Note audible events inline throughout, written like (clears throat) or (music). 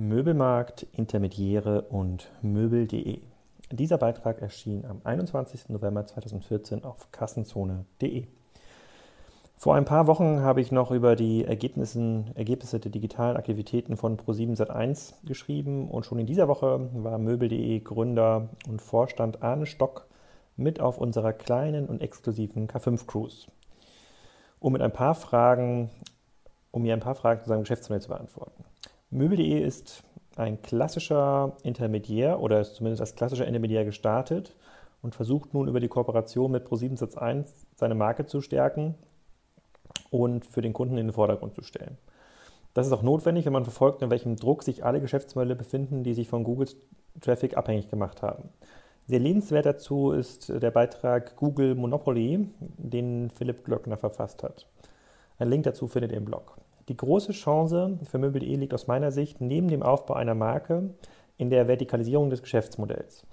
Möbelmarkt, Intermediäre und Möbel.de. Dieser Beitrag erschien am 21. November 2014 auf kassenzone.de. Vor ein paar Wochen habe ich noch über die Ergebnisse, Ergebnisse der digitalen Aktivitäten von Pro7 Sat1 geschrieben und schon in dieser Woche war Möbel.de Gründer und Vorstand Arne Stock mit auf unserer kleinen und exklusiven K5 Cruise, um mit ein paar Fragen, um mir ein paar Fragen zu seinem Geschäftsmodell zu beantworten. Möbel.de ist ein klassischer Intermediär oder ist zumindest als klassischer Intermediär gestartet und versucht nun über die Kooperation mit Pro7 Sat1 seine Marke zu stärken und für den Kunden in den Vordergrund zu stellen. Das ist auch notwendig, wenn man verfolgt, in welchem Druck sich alle Geschäftsmodelle befinden, die sich von Googles Traffic abhängig gemacht haben. Sehr lehnenswert dazu ist der Beitrag Google Monopoly, den Philipp Glöckner verfasst hat. Ein Link dazu findet ihr im Blog. Die große Chance für Möbel.de liegt aus meiner Sicht neben dem Aufbau einer Marke in der Vertikalisierung des Geschäftsmodells.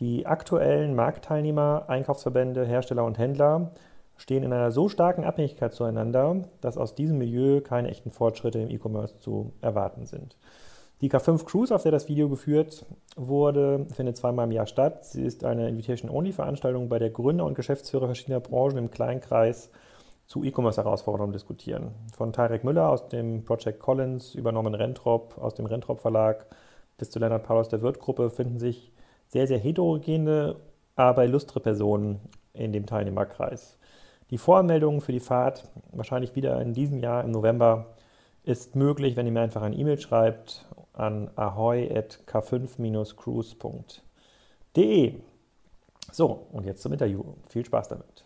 Die aktuellen Marktteilnehmer, Einkaufsverbände, Hersteller und Händler stehen in einer so starken Abhängigkeit zueinander, dass aus diesem Milieu keine echten Fortschritte im E-Commerce zu erwarten sind. Die K5 Cruise, auf der das Video geführt wurde, findet zweimal im Jahr statt. Sie ist eine Invitation-Only-Veranstaltung, bei der Gründer und Geschäftsführer verschiedener Branchen im kleinen Kreis zu E-Commerce-Herausforderungen diskutieren. Von Tarek Müller aus dem Project Collins über Norman Rentrop aus dem Rentrop Verlag bis zu Leonard Paul aus der Wirt-Gruppe finden sich sehr, sehr heterogene, aber illustre Personen in dem Teilnehmerkreis. Die Voranmeldung für die Fahrt, wahrscheinlich wieder in diesem Jahr im November, ist möglich, wenn ihr mir einfach eine E-Mail schreibt an ahoy.k5-cruise.de. So, und jetzt zum Interview. Viel Spaß damit.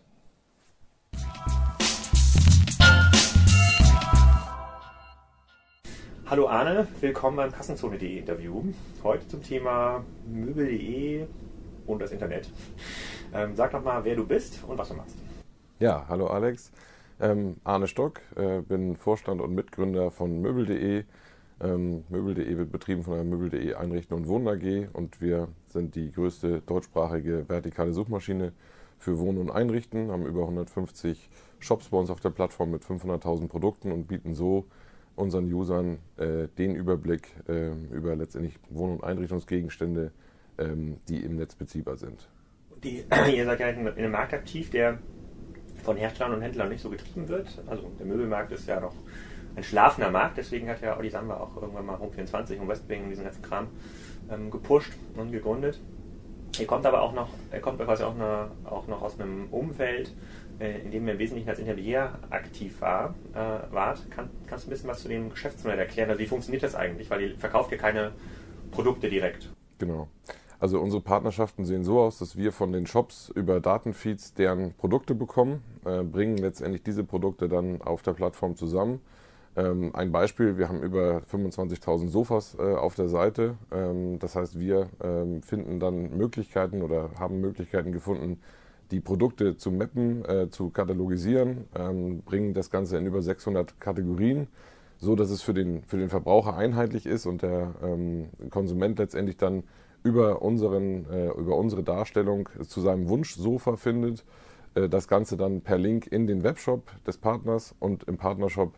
Hallo Arne, willkommen beim Kassenzone.de Interview. Heute zum Thema Möbel.de und das Internet. Ähm, sag doch mal, wer du bist und was du machst. Ja, hallo Alex. Ähm, Arne Stock, äh, bin Vorstand und Mitgründer von Möbel.de. Ähm, Möbel.de wird betrieben von der Möbel.de Einrichten und Wohnen AG und wir sind die größte deutschsprachige vertikale Suchmaschine für Wohnen und Einrichten, haben über 150 Shops bei uns auf der Plattform mit 500.000 Produkten und bieten so unseren Usern äh, den Überblick äh, über letztendlich Wohn- und Einrichtungsgegenstände, ähm, die im Netz beziehbar sind. Die, (clears throat) ihr seid ja in einem Markt aktiv, der von Herstellern und Händlern nicht so getrieben wird. Also der Möbelmarkt ist ja noch ein schlafender Markt, deswegen hat ja Olli Samba auch irgendwann mal Home24 und Westwing diesen ganzen Kram ähm, gepusht und gegründet. Ihr kommt aber auch noch, er kommt quasi auch, eine, auch noch aus einem Umfeld, äh, in dem ihr im Wesentlichen als Intermediär aktiv war, äh, wart. Kann, kannst du ein bisschen was zu dem Geschäftsmodell erklären? Also wie funktioniert das eigentlich? Weil ihr verkauft ja keine Produkte direkt. Genau. Also unsere Partnerschaften sehen so aus, dass wir von den Shops über Datenfeeds deren Produkte bekommen, äh, bringen letztendlich diese Produkte dann auf der Plattform zusammen. Ähm, ein Beispiel, wir haben über 25.000 Sofas äh, auf der Seite. Ähm, das heißt, wir ähm, finden dann Möglichkeiten oder haben Möglichkeiten gefunden, die Produkte zu mappen, äh, zu katalogisieren, ähm, bringen das Ganze in über 600 Kategorien, so dass es für den, für den Verbraucher einheitlich ist und der ähm, Konsument letztendlich dann über, unseren, äh, über unsere Darstellung zu seinem Wunschsofa findet. Äh, das Ganze dann per Link in den Webshop des Partners und im Partnershop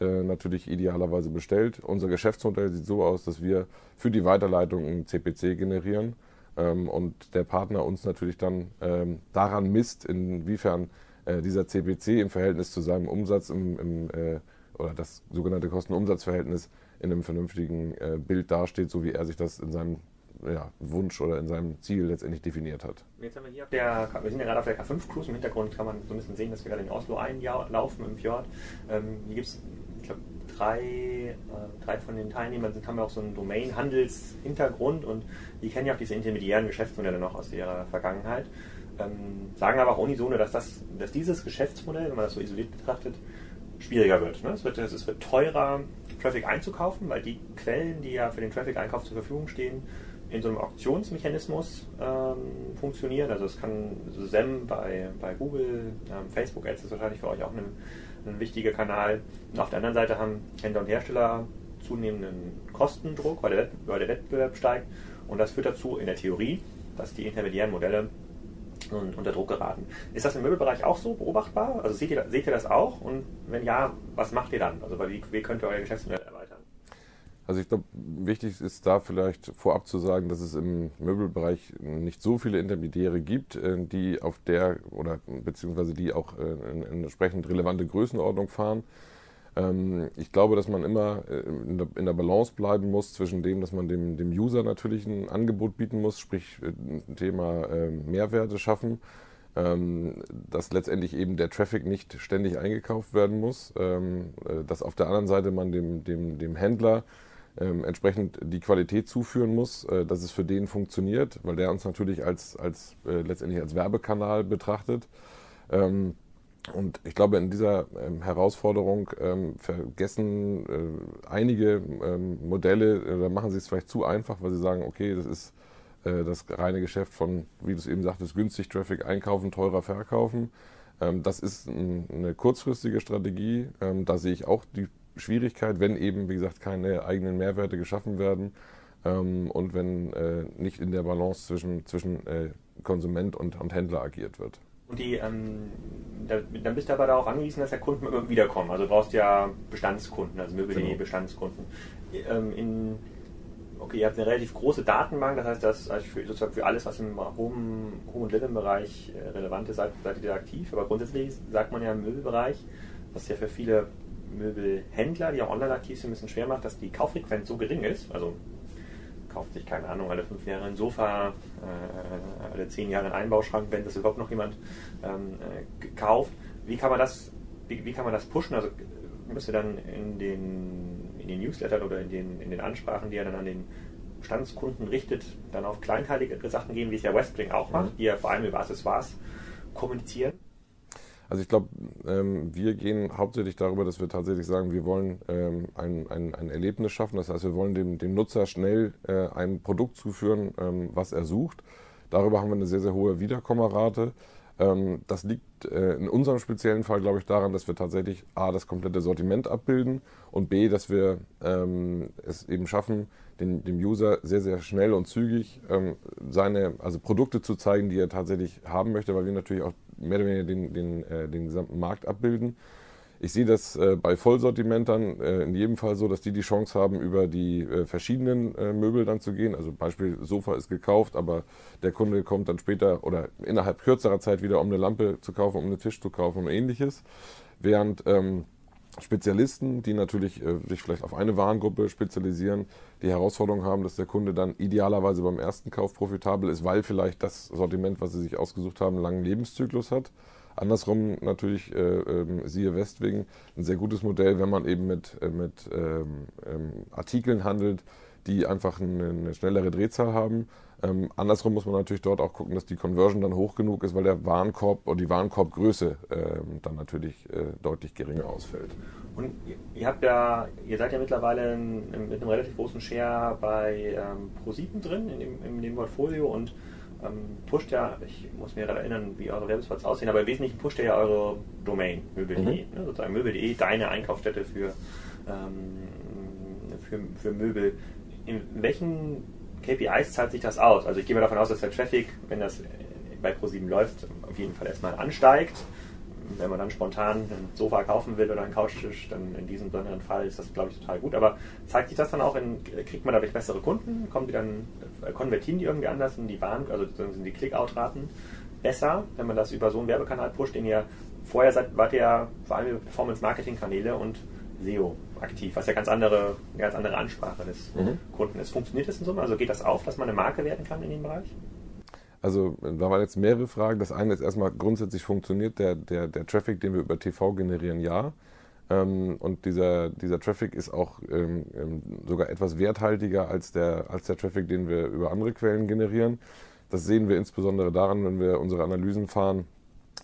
natürlich idealerweise bestellt. Unser Geschäftsmodell sieht so aus, dass wir für die Weiterleitung einen CPC generieren ähm, und der Partner uns natürlich dann ähm, daran misst, inwiefern äh, dieser CPC im Verhältnis zu seinem Umsatz im, im äh, oder das sogenannte Kosten-Umsatz-Verhältnis in einem vernünftigen äh, Bild dasteht, so wie er sich das in seinem ja, Wunsch oder in seinem Ziel letztendlich definiert hat. Jetzt haben wir hier auf der, wir sind ja gerade auf der K5 Cruise, im Hintergrund kann man so ein bisschen sehen, dass wir gerade in Oslo einlaufen im Fjord. Ähm, hier gibt es, ich glaube, drei, äh, drei von den Teilnehmern sind, haben ja auch so einen Domain-Handels-Hintergrund und die kennen ja auch diese intermediären Geschäftsmodelle noch aus ihrer Vergangenheit. Ähm, sagen aber auch unisono, dass, das, dass dieses Geschäftsmodell, wenn man das so isoliert betrachtet, schwieriger wird. Ne? Es, wird es wird teurer, Traffic einzukaufen, weil die Quellen, die ja für den Traffic-Einkauf zur Verfügung stehen, in so einem Auktionsmechanismus ähm, funktionieren. Also es kann SEM bei, bei Google, ähm, Facebook Ads ist wahrscheinlich für euch auch ein, ein wichtiger Kanal. Und auf der anderen Seite haben Händler und Hersteller zunehmenden Kostendruck, weil der, weil der Wettbewerb steigt. Und das führt dazu in der Theorie, dass die intermediären Modelle unter Druck geraten. Ist das im Möbelbereich auch so beobachtbar? Also seht ihr, seht ihr das auch? Und wenn ja, was macht ihr dann? Also wie, wie könnt ihr euer Geschäftsmodell? Also ich glaube, wichtig ist da vielleicht vorab zu sagen, dass es im Möbelbereich nicht so viele Intermediäre gibt, äh, die auf der oder beziehungsweise die auch äh, in, in entsprechend relevante Größenordnung fahren. Ähm, ich glaube, dass man immer äh, in der, Balance bleiben muss zwischen dem, dass man dem, dem User natürlich ein Angebot bieten muss, sprich Thema Mehrwerte schaffen ähm, dass letztendlich eben der Traffic nicht ständig eingekauft werden muss, ähm, dass auf der anderen Seite man dem, dem, dem Händler ähm, entsprechend die Qualität zuführen muss, äh, dass es für den funktioniert, weil der uns natürlich als, als äh, letztendlich als Werbekanal betrachtet. Ähm, und ich glaube, in dieser ähm, Herausforderung ähm, vergessen äh, einige ähm, Modelle, äh, da machen sie es vielleicht zu einfach, weil sie sagen, okay, das ist äh, das reine Geschäft von, wie du es eben sagtest, günstig Traffic einkaufen, teurer verkaufen. Ähm, das ist ein, eine kurzfristige Strategie. da sehe ich auch die Schwierigkeit, wenn eben, wie gesagt, keine eigenen Mehrwerte geschaffen werden ähm, und wenn äh, nicht in der Balance zwischen, zwischen äh, Konsument und, und Händler agiert wird. Und die, ähm, da, dann bist du aber darauf angewiesen, dass ja Kunden immer wiederkommen. Also du brauchst ja Bestandskunden, also Möbel.de genau. Bestandskunden. Ähm, in, okay, ihr habt eine relativ große Datenbank, das heißt, dass also für, sozusagen für alles, was im Home, Home und Living-Bereich äh, relevant ist, seid, seid ihr aktiv. Aber grundsätzlich sagt man ja im Möbelbereich, was ja für viele Möbelhändler, die auch online aktiv sind, ein bisschen schwer macht, dass die Kauffrequenz so gering ist. Also kauft sich, keine Ahnung, alle fünf Jahre ein Sofa, äh, alle zehn Jahre ein Einbauschrank, wenn das überhaupt noch jemand ähm, äh, kauft. Wie kann man das, wie, wie, kann man das pushen? Also müsste dann in den, in den Newslettern oder in den, in den Ansprachen, die er dann an den Bestandskunden richtet, dann auf kleinteilige Sachen gehen, wie es ja Westbring auch macht, mhm. die ja vor allem über Accessoires kommunizieren? Also ich glaube, ähm, wir gehen hauptsächlich darüber, dass wir tatsächlich sagen, wir wollen ähm, ein, ein, ein, Erlebnis schaffen. Das heißt, wir wollen dem, dem Nutzer schnell äh, ein Produkt zuführen, ähm, was er sucht. Darüber haben wir eine sehr, sehr hohe Wiederkommerrate. Ähm, das liegt äh, in unserem speziellen Fall, glaube ich, daran, dass wir tatsächlich A, das komplette Sortiment abbilden und B, dass wir ähm, es eben schaffen, den, dem User sehr, sehr schnell und zügig ähm, seine also Produkte zu zeigen, die er tatsächlich haben möchte, weil wir natürlich auch mehr oder weniger den, den, äh, den gesamten Markt abbilden. Ich sehe das äh, bei Vollsortimentern äh, in jedem Fall so, dass die die Chance haben, über die äh, verschiedenen äh, Möbel dann zu gehen. Also Beispiel Sofa ist gekauft, aber der Kunde kommt dann später oder innerhalb kürzerer Zeit wieder, um eine Lampe zu kaufen, um einen Tisch zu kaufen und ähnliches. Während ähm, Spezialisten, die natürlich äh, sich vielleicht auf eine Warengruppe spezialisieren, die Herausforderung haben, dass der Kunde dann idealerweise beim ersten Kauf profitabel ist, weil vielleicht das Sortiment, was sie sich ausgesucht haben, einen langen Lebenszyklus hat. Andersrum natürlich, äh, äh, siehe Westwing, ein sehr gutes Modell, wenn man eben mit, äh, mit ähm, ähm, Artikeln handelt, die einfach eine, eine schnellere Drehzahl haben. Ähm, andersrum muss man natürlich dort auch gucken, dass die Conversion dann hoch genug ist, weil der Warenkorb oder die Warenkorbgröße ähm, dann natürlich äh, deutlich geringer ausfällt. Und ihr habt ja, ihr seid ja mittlerweile in, mit einem relativ großen Share bei ähm, ProSieben drin in dem, in dem Portfolio und ähm, pusht ja, ich muss mir gerade erinnern, wie eure Werbespots aussehen, aber im Wesentlichen pusht ihr ja eure Domain, möbel.de, mhm. ne, sozusagen möbel.de, deine Einkaufsstätte für, ähm, für, für Möbel. In welchen KPIs zahlt sich das aus? Also ich gehe mal davon aus, dass der Traffic, wenn das bei ProSieben läuft, auf jeden Fall erstmal ansteigt wenn man dann spontan ein Sofa kaufen will oder einen Couchtisch, dann in diesem besonderen Fall ist das, glaube ich, total gut. Aber zeigt sich das dann auch in, kriegt man dadurch bessere Kunden? Kommen die dann, äh, konvertieren die irgendwie anders in die Bahn, also sind die Click-Out-Raten besser, wenn man das über so einen Werbekanal pusht, den ihr vorher seid, wart ihr ja vor allem über Performance-Marketing-Kanäle und SEO aktiv, was ja ganz andere, eine ganz andere Ansprache des mhm. Kunden ist. Funktioniert das in Summe? Also geht das auf, dass man eine Marke werden kann in dem Bereich? Also da waren jetzt mehrere Fragen. Das eine ist erstmal grundsätzlich funktioniert der, der, der Traffic, den wir über TV generieren, ja. Ähm, und dieser, dieser Traffic ist auch ähm, ähm, sogar etwas werthaltiger als der, als der Traffic, den wir über andere Quellen generieren. Das sehen wir insbesondere daran, wenn wir unsere Analysen fahren,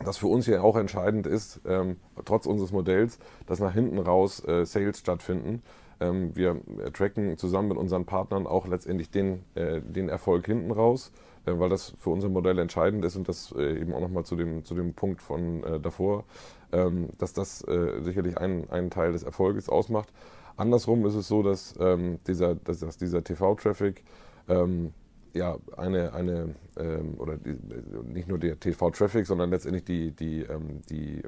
dass für uns hier auch entscheidend ist, ähm, trotz unseres Modells, dass nach hinten raus äh, Sales stattfinden. Ähm, wir tracken zusammen mit unseren Partnern auch letztendlich den, äh, den Erfolg hinten raus. Äh, weil das für unser Modell entscheidend ist und das äh, eben auch nochmal zu dem, zu dem Punkt von äh, davor, ähm, dass das sicherlich einen, Teil des Erfolges ausmacht. Andersrum ist es so, dass ähm, dieser, dass dieser TV-Traffic ähm, ja, eine, eine ähm, oder die, nicht nur der TV-Traffic, sondern letztendlich die, die, ähm, die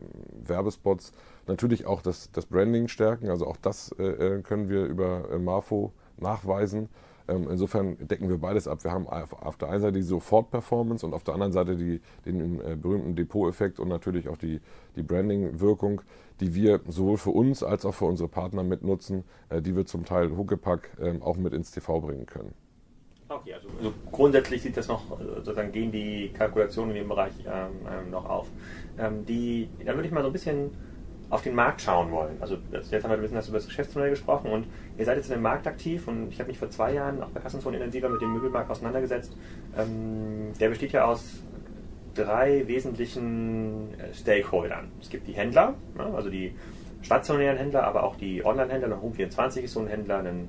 Werbespots natürlich auch das, das Branding stärken. Also auch das äh, können wir über äh, Marfo nachweisen. Ähm, insofern decken wir beides ab. Wir haben auf der einen Seite die Sofort-Performance und auf der anderen Seite die, den äh, berühmten Depot-Effekt und natürlich auch die, die Branding-Wirkung, die wir sowohl für uns als auch für unsere Partner mitnutzen, äh, die wir zum Teil Huckepack ähm, auch mit ins TV bringen können. Okay, also, also, grundsätzlich sieht das noch, äh, sozusagen gehen die Kalkulationen in dem Bereich ähm, ähm, noch auf. Ähm, die, dann würde ich mal so ein bisschen auf den Markt schauen wollen. Also jetzt haben wir ein bisschen über das Geschäftsmodell gesprochen und ihr seid jetzt in dem Markt aktiv und ich habe mich vor zwei Jahren auch bei Kassenzone intensiver mit dem Möbelmarkt auseinandergesetzt. Ähm, der besteht ja aus drei wesentlichen äh, Stakeholdern. Es gibt die Händler, ne, also die stationären Händler, aber auch die Online-Händler. Home24 ist so ein Händler, ein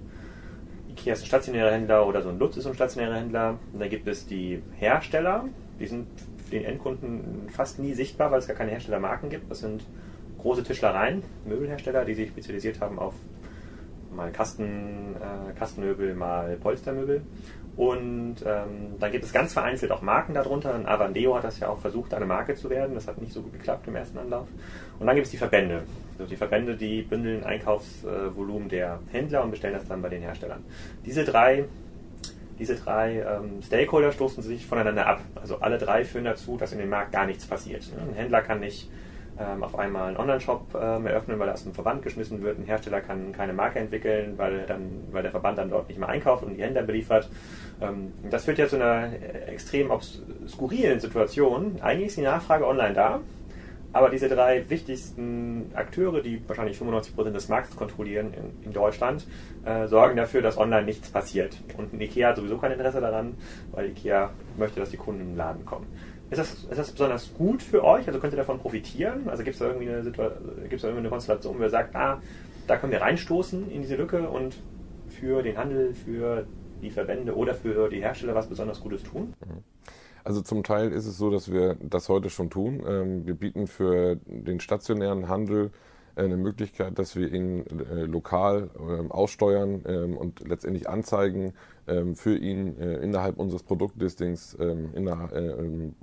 Ikea ist ein stationärer Händler oder so ein Lutz ist ein stationärer Händler. Und dann gibt es die Hersteller, die sind für den Endkunden fast nie sichtbar, weil es gar keine Herstellermarken gibt. Das sind große Tischlereien, Möbelhersteller, die sich spezialisiert haben auf mal Kasten, äh, Kastenmöbel, mal Polstermöbel. Und ähm, dann gibt es ganz vereinzelt auch Marken darunter. Avandeo hat das ja auch versucht, eine Marke zu werden. Das hat nicht so gut geklappt im ersten Anlauf. Und dann gibt es die Verbände. Also die Verbände, die bündeln Einkaufsvolumen der Händler und bestellen das dann bei den Herstellern. Diese drei, diese drei ähm, Stakeholder stoßen sich voneinander ab. Also alle drei führen dazu, dass in dem Markt gar nichts passiert. Ein Händler kann nicht auf einmal einen Online-Shop ähm, eröffnen, weil er aus dem Verband geschmissen wird. Ein Hersteller kann keine Marke entwickeln, weil, dann, weil der Verband dann dort nicht mehr einkauft und die Händler beliefert. Ähm, das führt ja zu einer extrem skurrilen Situation. Eigentlich ist die Nachfrage online da, aber diese drei wichtigsten Akteure, die wahrscheinlich 95% des Markts kontrollieren in, in Deutschland, äh, sorgen dafür, dass online nichts passiert. Und Ikea hat sowieso kein Interesse daran, weil Ikea möchte, dass die Kunden den Laden kommen. Ist das, ist das besonders gut für euch? Also könnt ihr davon profitieren? Also gibt es da irgendwie eine gibt's da irgendwie eine Konstellation, wo ihr sagt, ah, da können wir reinstoßen in diese Lücke und für den Handel, für die Verbände oder für die Hersteller was besonders Gutes tun? Also zum Teil ist es so, dass wir das heute schon tun. Ähm, wir bieten für den stationären Handel eine Möglichkeit, dass wir ihn äh, lokal ähm, aussteuern ähm, und letztendlich anzeigen ähm, für ihn äh, innerhalb unseres Produktlistings in der,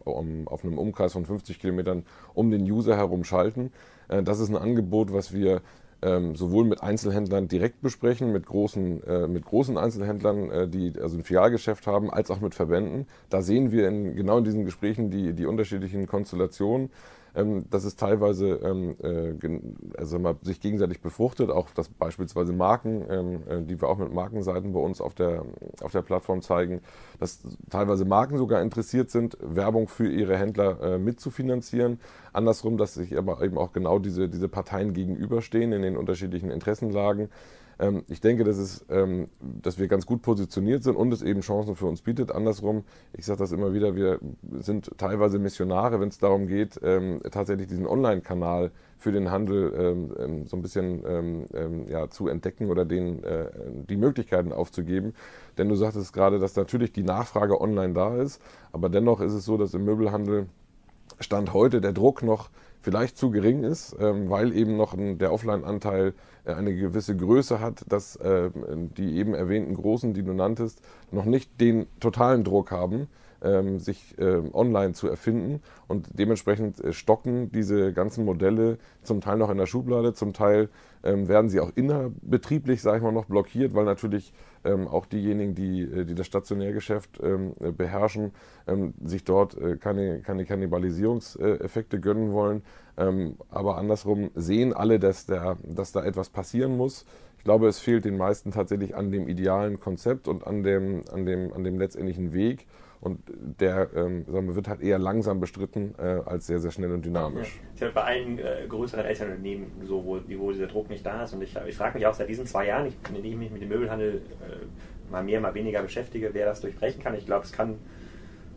um, auf einem Umkreis von 50 Kilometern um den User herum schalten. Äh, das ist ein Angebot, was wir ähm, sowohl mit Einzelhändlern direkt besprechen, mit großen, äh, mit großen Einzelhändlern, äh, die also ein Filialgeschäft haben, als auch mit Verbänden. Da sehen wir in, genau in diesen Gesprächen die, die unterschiedlichen Konstellationen ähm, dass es teilweise ähm, äh, also mal, sich gegenseitig befruchtet, auch dass beispielsweise Marken, ähm, äh, die wir auch mit Markenseiten bei uns auf der, auf der Plattform zeigen, dass teilweise Marken sogar interessiert sind, Werbung für ihre Händler äh, mitzufinanzieren. Andersrum, dass sich aber eben auch genau diese, diese Parteien gegenüberstehen in den unterschiedlichen Interessenlagen. Ähm, ich denke, dass, es, ähm, dass wir ganz gut positioniert sind und es eben Chancen für uns bietet. Andersrum, ich sage das immer wieder, wir sind teilweise Missionare, wenn es darum geht, ähm, tatsächlich diesen Online-Kanal für den Handel so ein bisschen ja, zu entdecken oder den, äh, die Möglichkeiten aufzugeben. Denn du sagtest gerade, dass natürlich die Nachfrage online da ist, aber dennoch ist es so, dass im Möbelhandel Stand heute der Druck noch vielleicht zu gering ist, ähm, weil eben noch der Offline-Anteil äh, eine gewisse Größe hat, dass äh, die eben erwähnten Großen, die du nanntest, noch nicht den totalen Druck haben, ähm, sich ähm, online zu erfinden. Und dementsprechend äh, stocken diese ganzen Modelle zum Teil noch in der Schublade, zum Teil ähm, werden sie auch innerbetrieblich, sage ich mal, noch blockiert, weil natürlich ähm, auch diejenigen, die, äh, die das Stationärgeschäft ähm, beherrschen, ähm, sich dort äh, keine, keine Kannibalisierungseffekte gönnen wollen. Ähm, aber andersrum sehen alle, dass, der, dass da etwas passieren muss. Ich glaube, es fehlt den meisten tatsächlich an dem idealen Konzept und an dem, an dem, an dem letztendlichen Weg. Und der ähm, wir, wird halt eher langsam bestritten äh, als sehr, sehr schnell und dynamisch. Ja. Ist bei allen äh, größeren Elternunternehmen so, wo, wo dieser Druck nicht da ist. Und ich, ich frage mich auch seit diesen zwei Jahren, ich, in denen ich mich mit dem Möbelhandel äh, mal mehr, mal weniger beschäftige, wer das durchbrechen kann. Ich glaube, es kann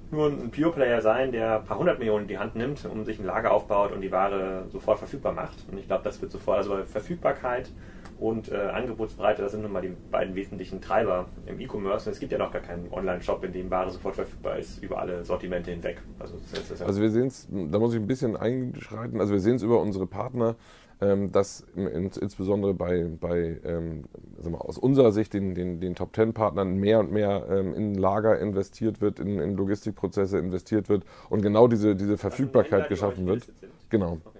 nur ein Pure Player sein, der ein paar hundert Millionen in die Hand nimmt, um sich ein Lager aufbaut und die Ware sofort verfügbar macht. Und ich glaube, das wird sofort, also Verfügbarkeit und äh, Angebotsbreite, das sind nun mal die beiden wesentlichen Treiber im E-Commerce. Und es gibt ja noch gar keinen Online-Shop, in dem Ware sofort verfügbar ist, über alle Sortimente hinweg. Also, ja also wir sehen es, da muss ich ein bisschen einschreiten, also wir sehen es über unsere Partner, ähm, dass insbesondere bei, bei ähm, also aus unserer Sicht den, den, den Top Ten Partnern mehr und mehr ähm, in Lager investiert wird, in, in Logistikprozesse investiert wird und genau diese, diese Verfügbarkeit also geschaffen wird. Genau. Okay.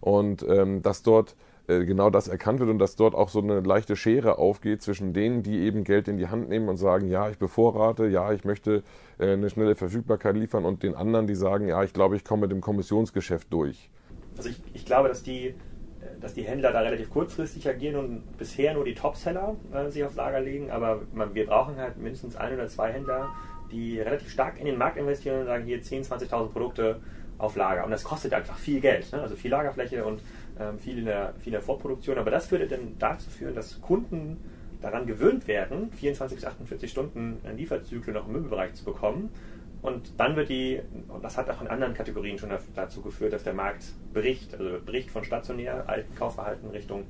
Und ähm, dass dort genau das erkannt wird und dass dort auch so eine leichte Schere aufgeht zwischen denen, die eben Geld in die Hand nehmen und sagen, ja, ich bevorrate, ja, ich möchte äh, eine schnelle Verfügbarkeit liefern und den anderen, die sagen, ja, ich glaube, ich komme mit dem Kommissionsgeschäft durch. Also ich, ich glaube, dass die, äh, dass die Händler da relativ kurzfristig agieren und bisher nur die Topseller äh, sich aufs Lager legen, aber man, wir brauchen halt mindestens ein oder zwei Händler, die relativ stark in den Markt investieren und sagen, hier 10.000, 20.000 Produkte auf Lager. Und das kostet einfach viel Geld, ne? also viel Lagerfläche und viel, in der, viel in der Vorproduktion. Aber das würde dann dazu führen, dass Kunden daran gewöhnt werden, 24 bis 48 Stunden Lieferzyklen noch im Möbelbereich zu bekommen. Und dann wird die, und das hat auch in anderen Kategorien schon dazu geführt, dass der Markt bricht, also bricht von stationär alten Kaufverhalten Richtung,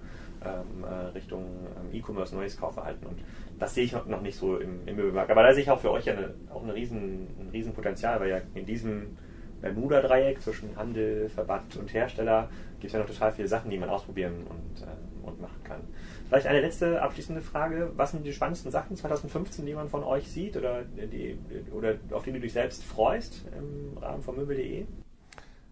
ähm, äh, Richtung ähm, E-Commerce, neues Kaufverhalten. Und das sehe ich noch nicht so im, im Möbelmarkt. Aber da sehe ich auch für euch ja eine, auch eine riesen, ein Riesenpotenzial, weil ja in diesem Bermuda-Dreieck zwischen Handel, Verband und Hersteller gibt es ja noch total viele Sachen, die man ausprobieren und, äh, und machen kann. Vielleicht eine letzte abschließende Frage. Was sind die spannendsten Sachen 2015, die man von euch sieht oder, die, oder auf die du dich selbst freust im Rahmen von möbel.de?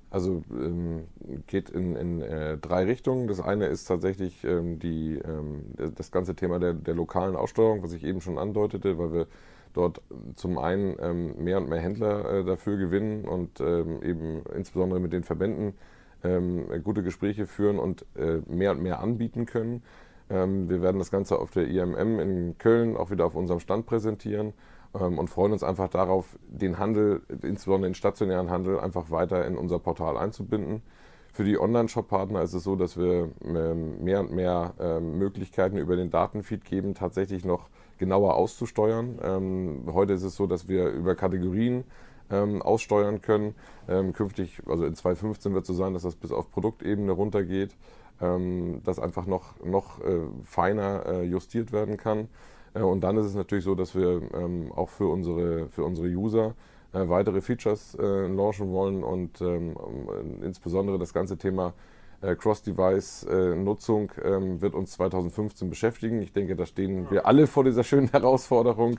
Also ähm, geht in, in äh, drei Richtungen. Das eine ist tatsächlich ähm, die, ähm, das ganze Thema der, der lokalen Aussteuerung, was ich eben schon andeutete, weil wir dort zum einen ähm, mehr und mehr Händler äh, dafür gewinnen und ähm, eben insbesondere mit den Verbänden ähm, gute Gespräche führen und äh, mehr und mehr anbieten können. Ähm, wir werden das Ganze auf der IMM in Köln auch wieder auf unserem Stand präsentieren ähm, und freuen uns einfach darauf, den Handel, insbesondere den stationären Handel, einfach weiter in unser Portal einzubinden. Für die Online-Shop-Partner ist es so, dass wir ähm, mehr und mehr Möglichkeiten über den Datenfeed geben, tatsächlich noch genauer auszusteuern. Ähm, heute ist es so, dass wir über Kategorien ähm, aussteuern können. Ähm, künftig, also in 2015 wird es so sein, dass das bis auf Produktebene runtergeht, ähm, dass einfach noch, noch äh, feiner äh, justiert werden kann. Äh, und dann ist es natürlich so, dass wir ähm, auch für unsere, für unsere User weitere Features äh, launchen wollen und ähm, insbesondere das ganze Thema äh, Cross-Device-Nutzung ähm, wird uns 2015 beschäftigen. Ich denke, da stehen wir alle vor dieser schönen (laughs) Herausforderung.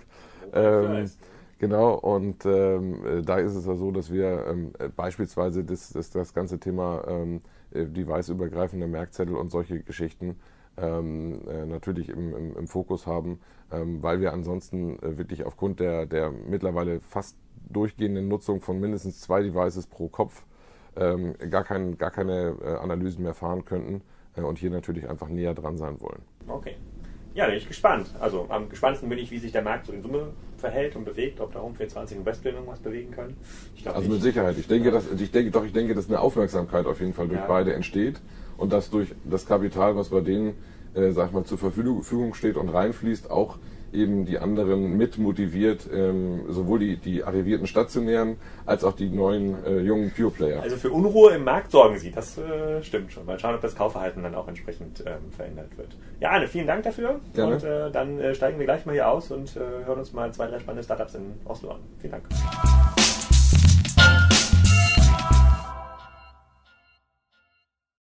Ähm, genau, und ähm, äh, da ist es ja so, dass wir ähm, äh, beispielsweise das, das, das, ganze Thema ähm, device-übergreifender Merkzettel und solche Geschichten ähm, äh, natürlich im, im, im, Fokus haben, weil wir ansonsten äh, wirklich aufgrund der, der mittlerweile fast durchgehenden Nutzung von mindestens zwei Devices pro Kopf ähm, gar, kein, gar keine äh, Analysen mehr fahren könnten äh, und hier natürlich einfach näher dran sein wollen. Okay. Ja, bin ich gespannt. Also am gespanntesten bin ich, wie sich der Markt so in Summe verhält und bewegt, ob da Home 24 und Westplane irgendwas bewegen können. also nicht. mit Sicherheit. Ich denke, dass, ich denke, doch, ich denke, dass eine Aufmerksamkeit auf jeden Fall durch ja. beide entsteht und dass durch das Kapital, was bei denen, äh, sag ich mal, zur Verfügung steht und reinfließt, auch eben die anderen mit motiviert, ähm, sowohl die, die arrivierten Stationären als auch die neuen äh, jungen Pure Player. Also für Unruhe im Markt sorgen Sie, das äh, stimmt schon. Mal schauen, ob das Kaufverhalten dann auch entsprechend ähm, verändert wird. Ja, Arne, vielen Dank dafür. Gerne. Und äh, dann äh, steigen wir gleich mal hier aus und äh, hören uns mal zwei, drei spannende Startups in Oslo an. Vielen Dank.